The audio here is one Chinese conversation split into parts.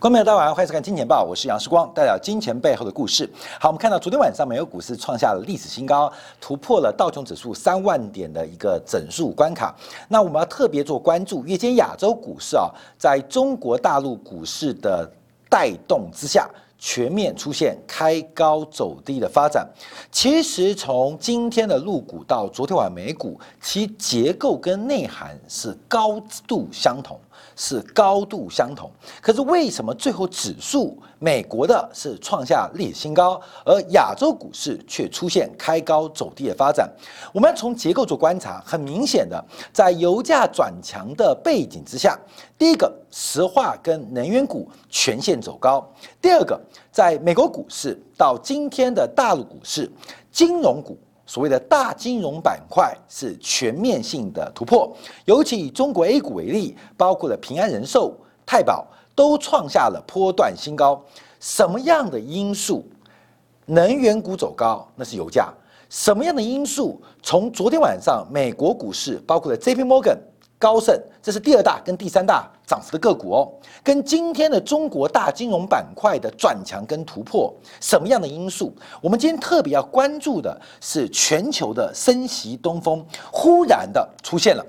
观众朋友，大家晚上，欢迎收看《金钱报》，我是杨世光，代表金钱背后的故事。好，我们看到昨天晚上美国股市创下了历史新高，突破了道琼指数三万点的一个整数关卡。那我们要特别做关注，夜间亚洲股市啊，在中国大陆股市的带动之下。全面出现开高走低的发展。其实从今天的陆股到昨天晚美股，其结构跟内涵是高度相同，是高度相同。可是为什么最后指数美国的是创下历史新高，而亚洲股市却出现开高走低的发展？我们从结构做观察，很明显的，在油价转强的背景之下，第一个，石化跟能源股全线走高；第二个。在美国股市到今天的大陆股市，金融股所谓的大金融板块是全面性的突破，尤其以中国 A 股为例，包括了平安人寿、太保都创下了波段新高。什么样的因素？能源股走高，那是油价。什么样的因素？从昨天晚上美国股市，包括了 J P Morgan。高盛，这是第二大跟第三大涨幅的个股哦。跟今天的中国大金融板块的转强跟突破，什么样的因素？我们今天特别要关注的是全球的升息东风忽然的出现了。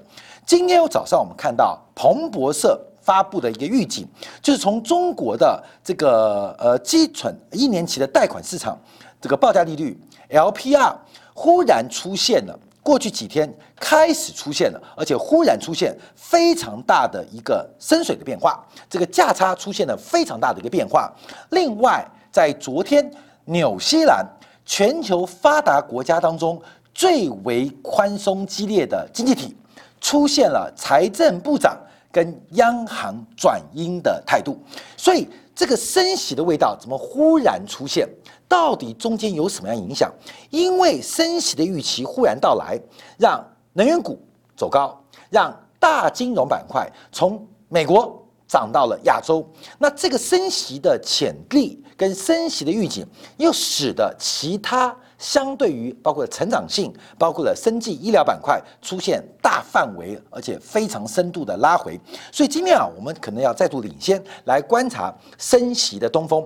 今天早上我们看到彭博社发布的一个预警，就是从中国的这个呃基准一年期的贷款市场这个报价利率 LPR 忽然出现了。过去几天开始出现了，而且忽然出现非常大的一个深水的变化，这个价差出现了非常大的一个变化。另外，在昨天，纽西兰全球发达国家当中最为宽松激烈的经济体，出现了财政部长跟央行转鹰的态度，所以这个升息的味道怎么忽然出现？到底中间有什么样影响？因为升息的预期忽然到来，让能源股走高，让大金融板块从美国涨到了亚洲。那这个升息的潜力跟升息的预警，又使得其他相对于包括成长性、包括了生计医疗板块出现大范围而且非常深度的拉回。所以今天啊，我们可能要再度领先来观察升息的东风。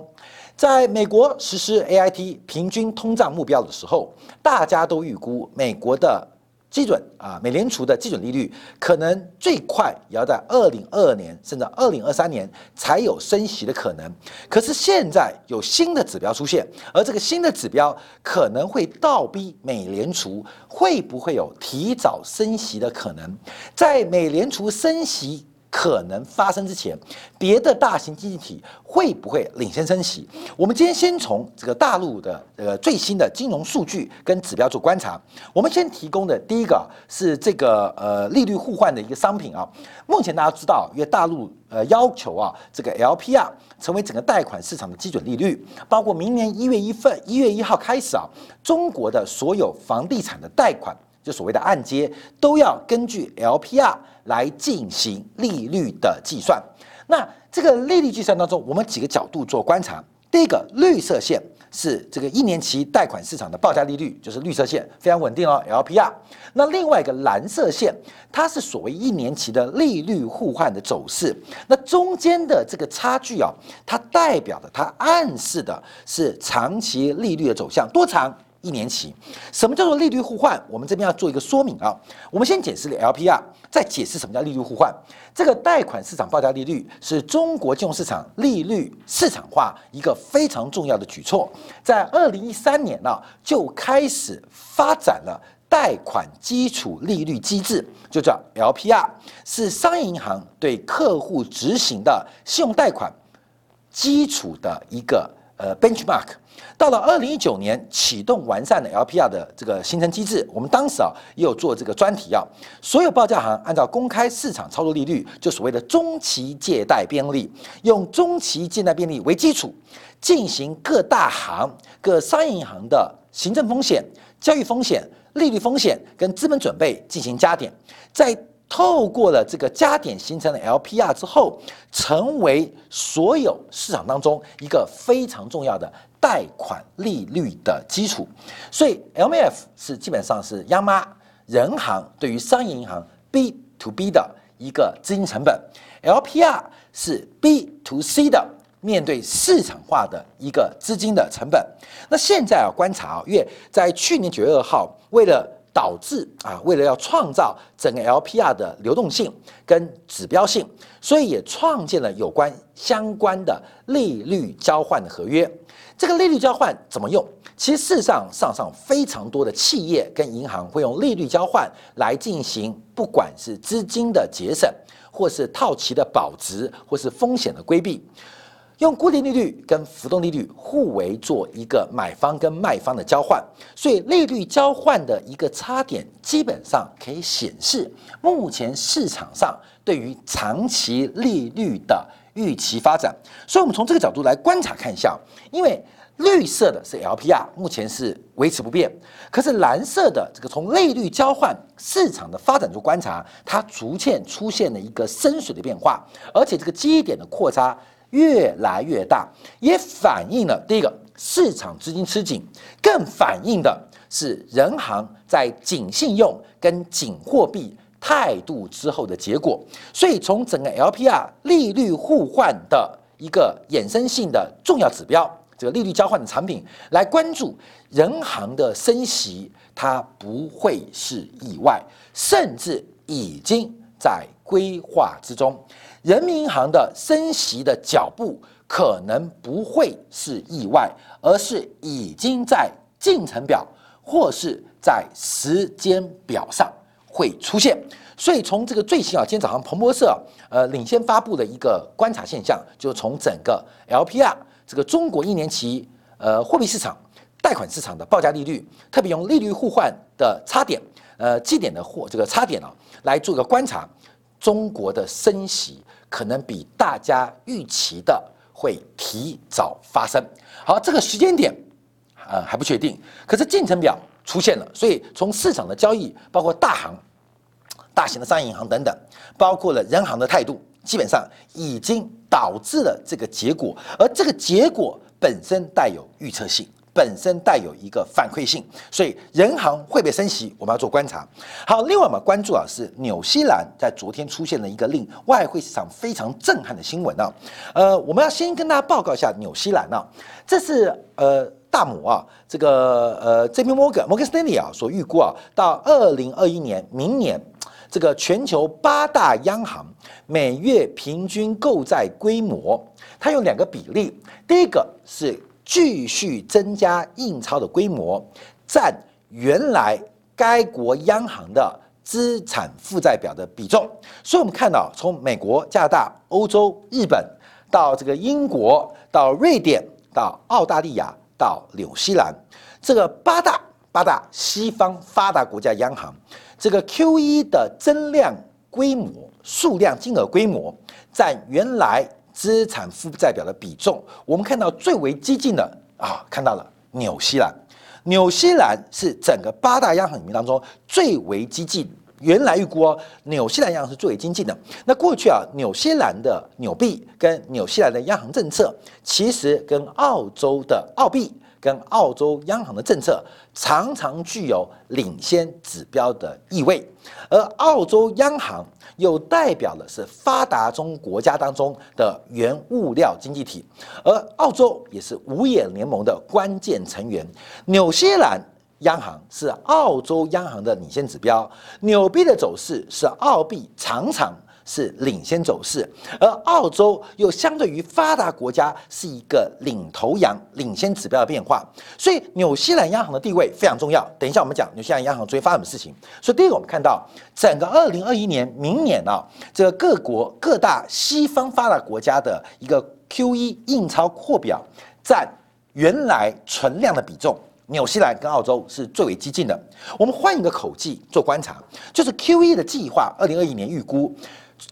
在美国实施 A I T 平均通胀目标的时候，大家都预估美国的基准啊，美联储的基准利率可能最快也要在二零二二年甚至二零二三年才有升息的可能。可是现在有新的指标出现，而这个新的指标可能会倒逼美联储会不会有提早升息的可能？在美联储升息。可能发生之前，别的大型经济体会不会领先升息？我们今天先从这个大陆的呃最新的金融数据跟指标做观察。我们先提供的第一个是这个呃利率互换的一个商品啊。目前大家知道，因为大陆呃要求啊这个 LPR 成为整个贷款市场的基准利率，包括明年一月一份一月一号开始啊，中国的所有房地产的贷款。就所谓的按揭都要根据 LPR 来进行利率的计算。那这个利率计算当中，我们几个角度做观察。第一个绿色线是这个一年期贷款市场的报价利率，就是绿色线非常稳定哦，LPR。那另外一个蓝色线，它是所谓一年期的利率互换的走势。那中间的这个差距啊，它代表的，它暗示的是长期利率的走向，多长？一年期，什么叫做利率互换？我们这边要做一个说明啊。我们先解释 LPR，再解释什么叫利率互换。这个贷款市场报价利率是中国金融市场利率市场化一个非常重要的举措。在二零一三年呢，就开始发展了贷款基础利率机制，就叫 LPR，是商业银行对客户执行的信用贷款基础的一个呃 benchmark。到了二零一九年，启动完善的 LPR 的这个形成机制。我们当时啊也有做这个专题啊，所有报价行按照公开市场操作利率，就所谓的中期借贷便利，用中期借贷便利为基础，进行各大行、各商业银行的行政风险、交易风险、利率风险跟资本准备进行加点，在。透过了这个加点形成的 LPR 之后，成为所有市场当中一个非常重要的贷款利率的基础。所以 LMF 是基本上是央妈人行对于商业银行 B to B 的一个资金成本，LPR 是 B to C 的。面对市场化的一个资金的成本。那现在啊，观察啊，因为在去年九月二号，为了导致啊，为了要创造整个 LPR 的流动性跟指标性，所以也创建了有关相关的利率交换的合约。这个利率交换怎么用？其实事实上，上上非常多的企业跟银行会用利率交换来进行，不管是资金的节省，或是套期的保值，或是风险的规避，用固定利率跟浮动利率互为做一个买方跟卖方的交换。所以利率交换的一个差点，基本上可以显示目前市场上对于长期利率的预期发展。所以，我们从这个角度来观察看一下，因为。绿色的是 LPR，目前是维持不变。可是蓝色的这个从利率交换市场的发展中观察，它逐渐出现了一个深水的变化，而且这个基点的扩差越来越大，也反映了第一个市场资金吃紧，更反映的是人行在紧信用跟紧货币态度之后的结果。所以从整个 LPR 利率互换的一个衍生性的重要指标。这个利率交换的产品来关注人行的升息，它不会是意外，甚至已经在规划之中。人民银行的升息的脚步可能不会是意外，而是已经在进程表或是在时间表上会出现。所以从这个最新啊，今天早上彭博社呃领先发布的一个观察现象，就从整个 LPR。这个中国一年期呃货币市场、贷款市场的报价利率，特别用利率互换的差点，呃基点的货这个差点啊，来做一个观察，中国的升息可能比大家预期的会提早发生。好，这个时间点呃还不确定，可是进程表出现了，所以从市场的交易，包括大行、大型的商业银行等等，包括了人行的态度。基本上已经导致了这个结果，而这个结果本身带有预测性，本身带有一个反馈性，所以人行会被升息，我们要做观察。好，另外我们关注啊是纽西兰在昨天出现了一个令外汇市场非常震撼的新闻啊，呃，我们要先跟大家报告一下纽西兰啊，这是呃大摩啊这个呃这边摩根摩根斯丹利啊所预估啊到二零二一年明年。这个全球八大央行每月平均购债规模，它有两个比例。第一个是继续增加印钞的规模，占原来该国央行的资产负债表的比重。所以，我们看到从美国、加拿大、欧洲、日本到这个英国、到瑞典、到澳大利亚、到纽西兰，这个八大八大西方发达国家央行。这个 Q E 的增量规模、数量、金额规模占原来资产负债表的比重，我们看到最为激进的啊，看到了纽西兰。纽西兰是整个八大央行里面当中最为激进。原来预估哦，纽西兰央行是最为激进的。那过去啊，纽西兰的纽币跟纽西兰的央行政策，其实跟澳洲的澳币。跟澳洲央行的政策常常具有领先指标的意味，而澳洲央行又代表的是发达中国家当中的原物料经济体，而澳洲也是五眼联盟的关键成员。纽西兰央行是澳洲央行的领先指标，纽币的走势是澳币常常。是领先走势，而澳洲又相对于发达国家是一个领头羊、领先指标的变化，所以纽西兰央行的地位非常重要。等一下我们讲纽西兰央行最近发生什么事情。所以第一个我们看到整个二零二一年明年啊，这个各国各大西方发达国家的一个 Q E 印钞扩表占原来存量的比重，纽西兰跟澳洲是最为激进的。我们换一个口径做观察，就是 Q E 的计划，二零二一年预估。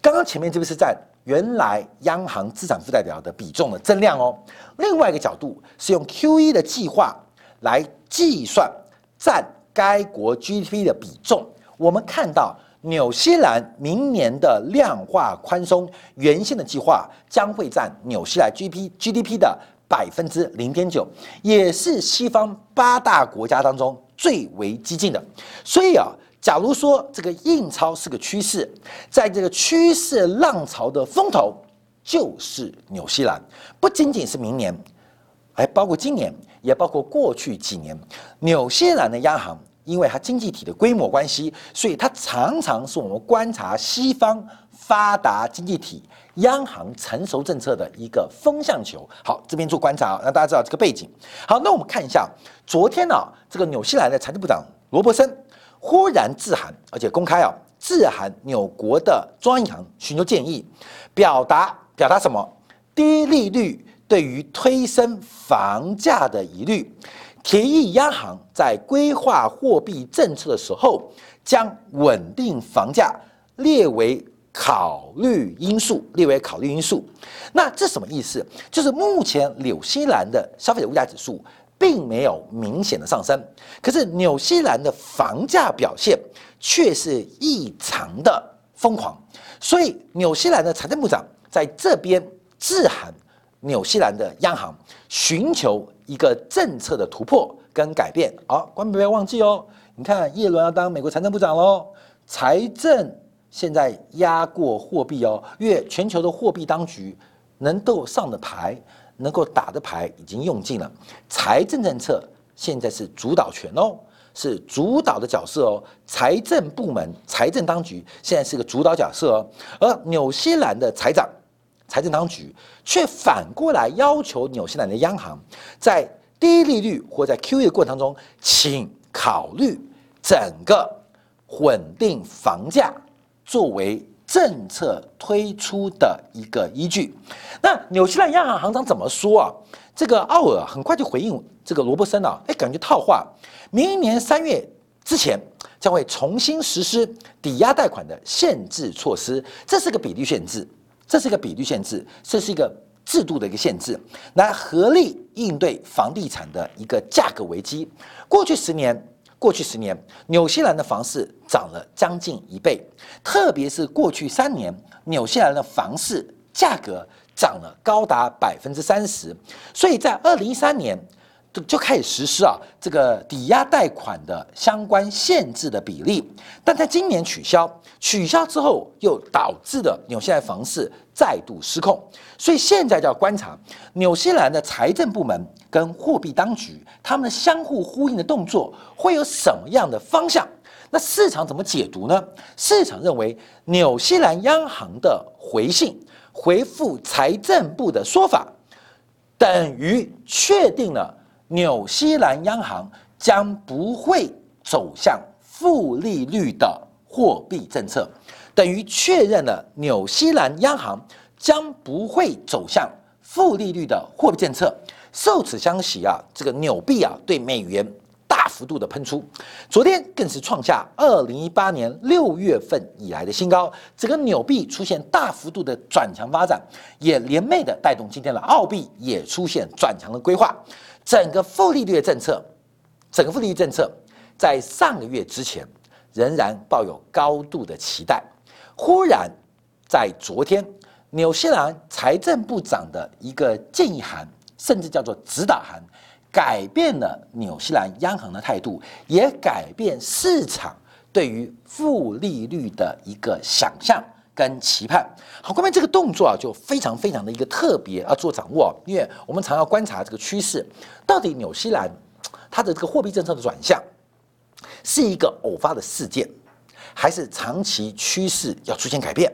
刚刚前面这个是占原来央行资产负债表的比重的增量哦。另外一个角度是用 Q E 的计划来计算占该国 G D P 的比重。我们看到纽西兰明年的量化宽松原先的计划将会占纽西兰 G P G D P 的百分之零点九，也是西方八大国家当中最为激进的。所以啊。假如说这个印钞是个趋势，在这个趋势浪潮的风头，就是纽西兰，不仅仅是明年，还包括今年，也包括过去几年，纽西兰的央行，因为它经济体的规模关系，所以它常常是我们观察西方发达经济体央行成熟政策的一个风向球。好，这边做观察，让大家知道这个背景。好，那我们看一下，昨天呢，这个纽西兰的财政部长罗伯森忽然致函，而且公开啊，致函纽国的中央银行寻求建议，表达。表达什么？低利率对于推升房价的疑虑，提议央行在规划货币政策的时候，将稳定房价列为考虑因素，列为考虑因素。那这什么意思？就是目前纽西兰的消费者物价指数并没有明显的上升，可是纽西兰的房价表现却是异常的疯狂，所以纽西兰的财政部长。在这边致函纽西兰的央行，寻求一个政策的突破跟改变。好，观众不要忘记哦。你看，叶伦要当美国财政部长喽，财政现在压过货币哦，因为全球的货币当局能够上的牌，能够打的牌已经用尽了，财政政策现在是主导权哦，是主导的角色哦。财政部门、财政当局现在是个主导角色哦，而纽西兰的财长。财政当局却反过来要求纽西兰的央行，在低利率或在 QE 过程当中，请考虑整个稳定房价作为政策推出的一个依据。那纽西兰央行行长怎么说啊？这个奥尔很快就回应这个罗伯森啊，哎，感觉套话，明年三月之前将会重新实施抵押贷款的限制措施，这是个比例限制。这是一个比率限制，这是一个制度的一个限制，来合力应对房地产的一个价格危机。过去十年，过去十年，纽西兰的房市涨了将近一倍，特别是过去三年，纽西兰的房市价格涨了高达百分之三十。所以在二零一三年。就就开始实施啊，这个抵押贷款的相关限制的比例，但在今年取消，取消之后又导致的纽西兰房市再度失控，所以现在就要观察纽西兰的财政部门跟货币当局他们相互呼应的动作会有什么样的方向？那市场怎么解读呢？市场认为纽西兰央行的回信回复财政部的说法，等于确定了。纽西兰央行将不会走向负利率的货币政策，等于确认了纽西兰央行将不会走向负利率的货币政策。受此相喜啊，这个纽币啊对美元大幅度的喷出，昨天更是创下二零一八年六月份以来的新高。整个纽币出现大幅度的转强发展，也连袂的带动今天的澳币也出现转强的规划。整个负利率的政策，整个负利率政策在上个月之前仍然抱有高度的期待。忽然在昨天，纽西兰财政部长的一个建议函，甚至叫做指导函，改变了纽西兰央行的态度，也改变市场对于负利率的一个想象。跟期盼，好，关于这个动作啊，就非常非常的一个特别要做掌握，因为我们常要观察这个趋势，到底纽西兰它的这个货币政策的转向是一个偶发的事件，还是长期趋势要出现改变？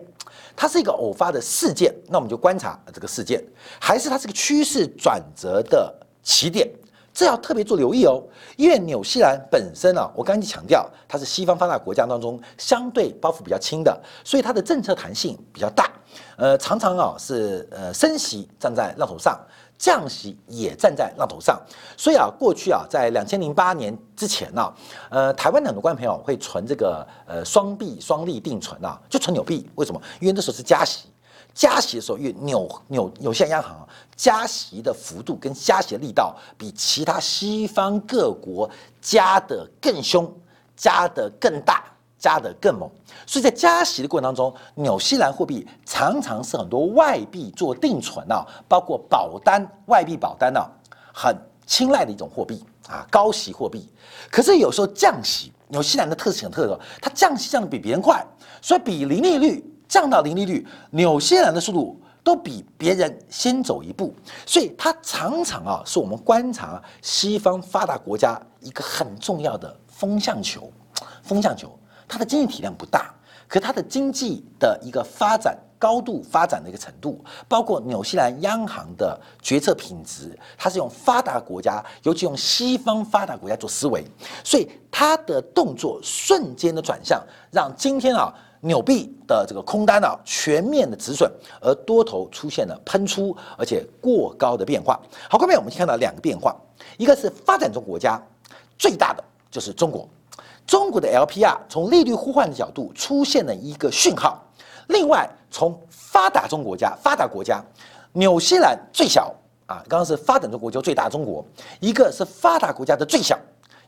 它是一个偶发的事件，那我们就观察这个事件，还是它是个趋势转折的起点？这要特别做留意哦，因为纽西兰本身啊，我刚才强调它是西方发达国家当中相对包袱比较轻的，所以它的政策弹性比较大。呃，常常啊是呃升息站在浪头上，降息也站在浪头上。所以啊，过去啊在两千零八年之前呢，呃，台湾很多观众朋友会存这个呃双币双利定存啊，就存纽币。为什么？因为那时候是加息。加息的时候，因为纽纽纽西兰央行加息的幅度跟加息的力道比其他西方各国加的更凶、加的更大、加的更猛，所以在加息的过程当中，纽西兰货币常常是很多外币做定存啊，包括保单、外币保单啊，很青睐的一种货币啊，高息货币。可是有时候降息，纽西兰的特性特色，它降息降的比别人快，所以比零利率。降到零利率，纽西兰的速度都比别人先走一步，所以它常常啊是我们观察西方发达国家一个很重要的风向球。风向球，它的经济体量不大，可它的经济的一个发展高度发展的一个程度，包括纽西兰央行的决策品质，它是用发达国家，尤其用西方发达国家做思维，所以它的动作瞬间的转向，让今天啊。纽币的这个空单啊，全面的止损，而多头出现了喷出，而且过高的变化。好，后面我们看到两个变化，一个是发展中国家最大的就是中国，中国的 LPR 从利率互换的角度出现了一个讯号。另外，从发达中国家发达国家，纽西兰最小啊，刚刚是发展中国家最大中国，一个是发达国家的最小。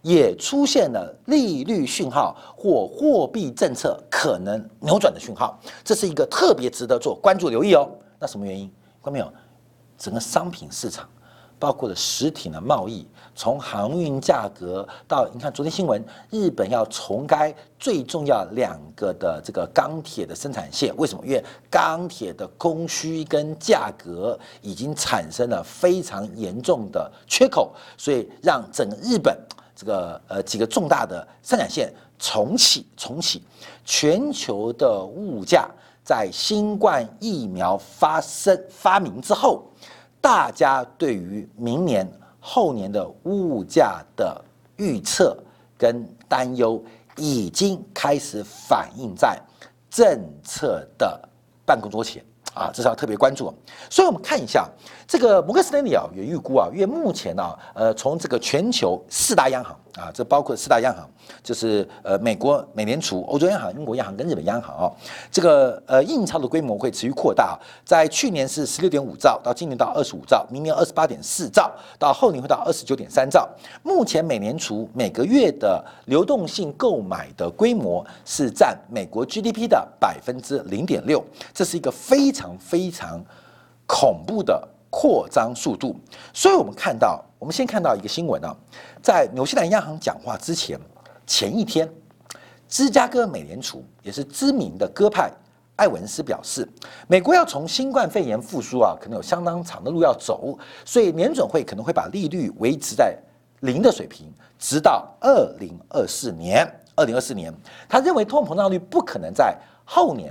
也出现了利率讯号或货币政策可能扭转的讯号，这是一个特别值得做关注留意哦。那什么原因？看没有？整个商品市场，包括了实体的贸易，从航运价格到你看昨天新闻，日本要重开最重要两个的这个钢铁的生产线，为什么？因为钢铁的供需跟价格已经产生了非常严重的缺口，所以让整个日本。这个呃几个重大的生产线重启，重启，全球的物价在新冠疫苗发生发明之后，大家对于明年后年的物价的预测跟担忧，已经开始反映在政策的办公桌前。啊，这是要特别关注。所以，我们看一下这个摩根士丹利啊，也预估啊，因为目前呢，呃，从这个全球四大央行啊，这包括四大央行，就是呃，美国美联储、欧洲央行、英国央行跟日本央行啊，这个呃印钞的规模会持续扩大。在去年是十六点五兆，到今年到二十五兆，明年二十八点四兆，到后年会到二十九点三兆。目前美联储每个月的流动性购买的规模是占美国 GDP 的百分之零点六，这是一个非常。非常恐怖的扩张速度，所以我们看到，我们先看到一个新闻啊，在纽西兰央行讲话之前前一天，芝加哥美联储也是知名的鸽派艾文斯表示，美国要从新冠肺炎复苏啊，可能有相当长的路要走，所以年准会可能会把利率维持在零的水平，直到二零二四年。二零二四年，他认为通膨胀率不可能在后年。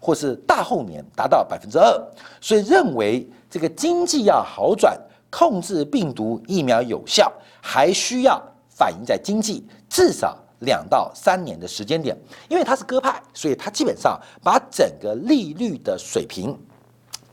或是大后年达到百分之二，所以认为这个经济要好转，控制病毒疫苗有效，还需要反映在经济至少两到三年的时间点。因为他是鸽派，所以他基本上把整个利率的水平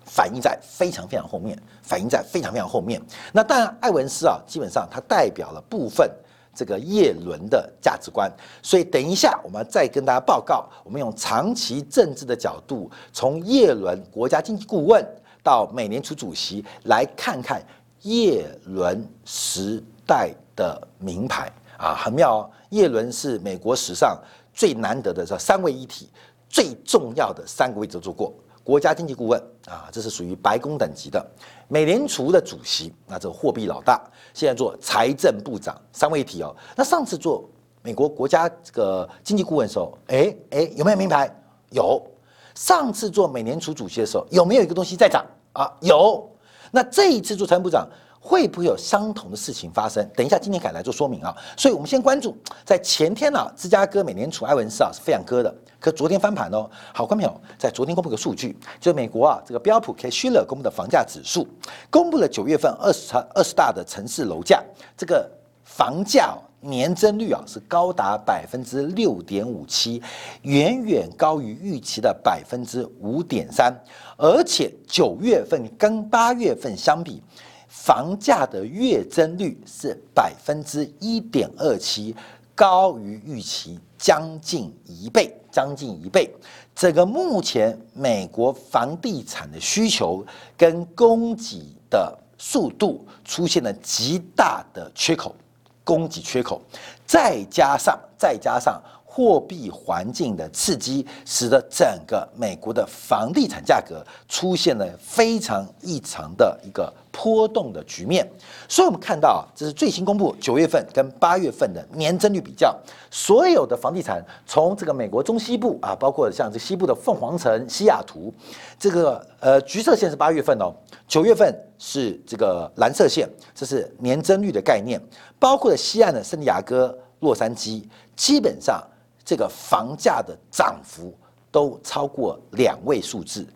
反映在非常非常后面，反映在非常非常后面。那当然，艾文斯啊，基本上他代表了部分。这个叶伦的价值观，所以等一下我们再跟大家报告。我们用长期政治的角度，从叶伦国家经济顾问到美联储主席，来看看叶伦时代的名牌啊，很妙哦。叶伦是美国史上最难得的这三位一体，最重要的三个位置做过。国家经济顾问啊，这是属于白宫等级的；美联储的主席，那这个货币老大，现在做财政部长，三位一体哦。那上次做美国国家这个经济顾问的时候，哎哎，有没有名牌？有。上次做美联储主席的时候，有没有一个东西在涨啊？有。那这一次做财政部长。会不会有相同的事情发生？等一下，今天凯来做说明啊。所以我们先关注，在前天呢，芝加哥美联储埃文斯啊是非常割的，可昨天翻盘哦。好，观众朋友，在昨天公布个数据，就美国啊这个标普 K 希勒公布的房价指数，公布了九月份二十二十大的城市楼价，这个房价年增率啊是高达百分之六点五七，远远高于预期的百分之五点三，而且九月份跟八月份相比。房价的月增率是百分之一点二七，高于预期将近一倍，将近一倍。这个目前美国房地产的需求跟供给的速度出现了极大的缺口，供给缺口，再加上再加上货币环境的刺激，使得整个美国的房地产价格出现了非常异常的一个波动的局面。所以，我们看到这是最新公布九月份跟八月份的年增率比较，所有的房地产从这个美国中西部啊，包括像这西部的凤凰城、西雅图，这个呃橘色线是八月份哦，九月份是这个蓝色线，这是年增率的概念，包括了西岸的圣地亚哥、洛杉矶，基本上。这个房价的涨幅都超过两位数字，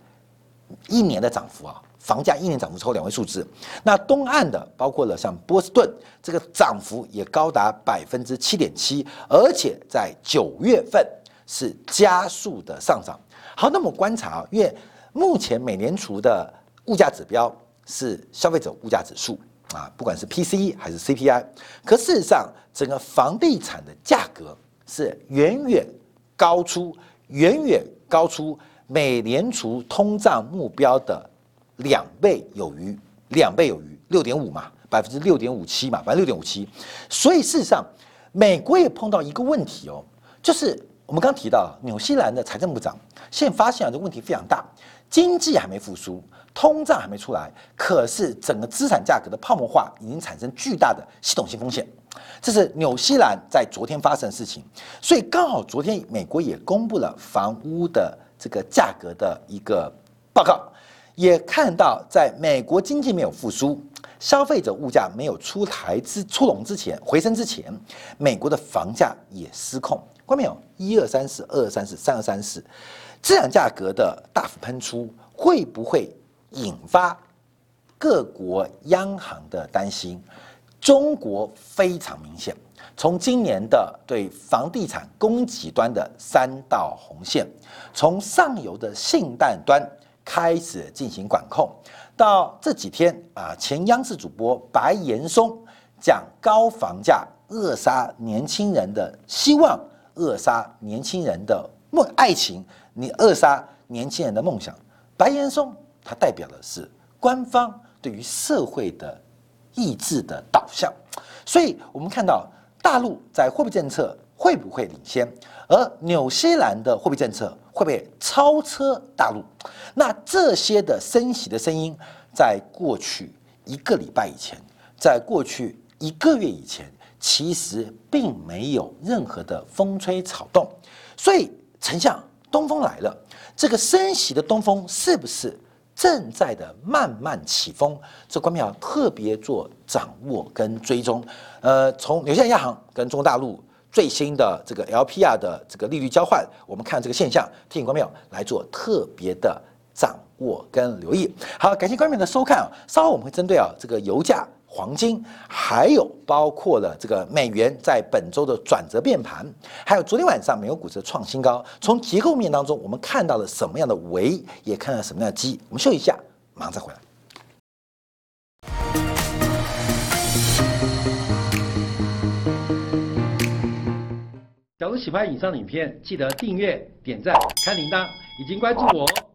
一年的涨幅啊，房价一年涨幅超过两位数字。那东岸的包括了像波士顿，这个涨幅也高达百分之七点七，而且在九月份是加速的上涨。好，那么观察啊，因为目前美联储的物价指标是消费者物价指数啊，不管是 PCE 还是 CPI，可事实上整个房地产的价格。是远远高出、远远高出美联储通胀目标的两倍有余，两倍有余，六点五嘛，百分之六点五七嘛，百分之六点五七。所以事实上，美国也碰到一个问题哦，就是我们刚提到纽西兰的财政部长现发现啊，这问题非常大，经济还没复苏，通胀还没出来，可是整个资产价格的泡沫化已经产生巨大的系统性风险。这是纽西兰在昨天发生的事情，所以刚好昨天美国也公布了房屋的这个价格的一个报告，也看到在美国经济没有复苏、消费者物价没有出台之出笼之前、回升之前，美国的房价也失控。看到没有？一二三四，二二三四，三二三四，这样价格的大幅喷出，会不会引发各国央行的担心？中国非常明显，从今年的对房地产供给端的三道红线，从上游的信贷端开始进行管控，到这几天啊，前央视主播白岩松讲高房价扼杀年轻人的希望，扼杀年轻人的梦爱情，你扼杀年轻人的梦想。白岩松他代表的是官方对于社会的。意志的导向，所以我们看到大陆在货币政策会不会领先，而纽西兰的货币政策会不会超车大陆？那这些的升息的声音，在过去一个礼拜以前，在过去一个月以前，其实并没有任何的风吹草动。所以，丞相东风来了，这个升息的东风是不是？正在的慢慢起风，这关要特别做掌握跟追踪。呃，从纽西兰央行跟中国大陆最新的这个 LPR 的这个利率交换，我们看这个现象，提醒观众来做特别的掌握跟留意。好，感谢观众的收看啊，稍后我们会针对啊这个油价。黄金，还有包括了这个美元在本周的转折变盘，还有昨天晚上美国股市的创新高。从结构面当中，我们看到了什么样的维，也看到什么样的基。我们休息一下，马上再回来。假如喜欢以上的影片，记得订阅、点赞、开铃铛，已经关注我哦。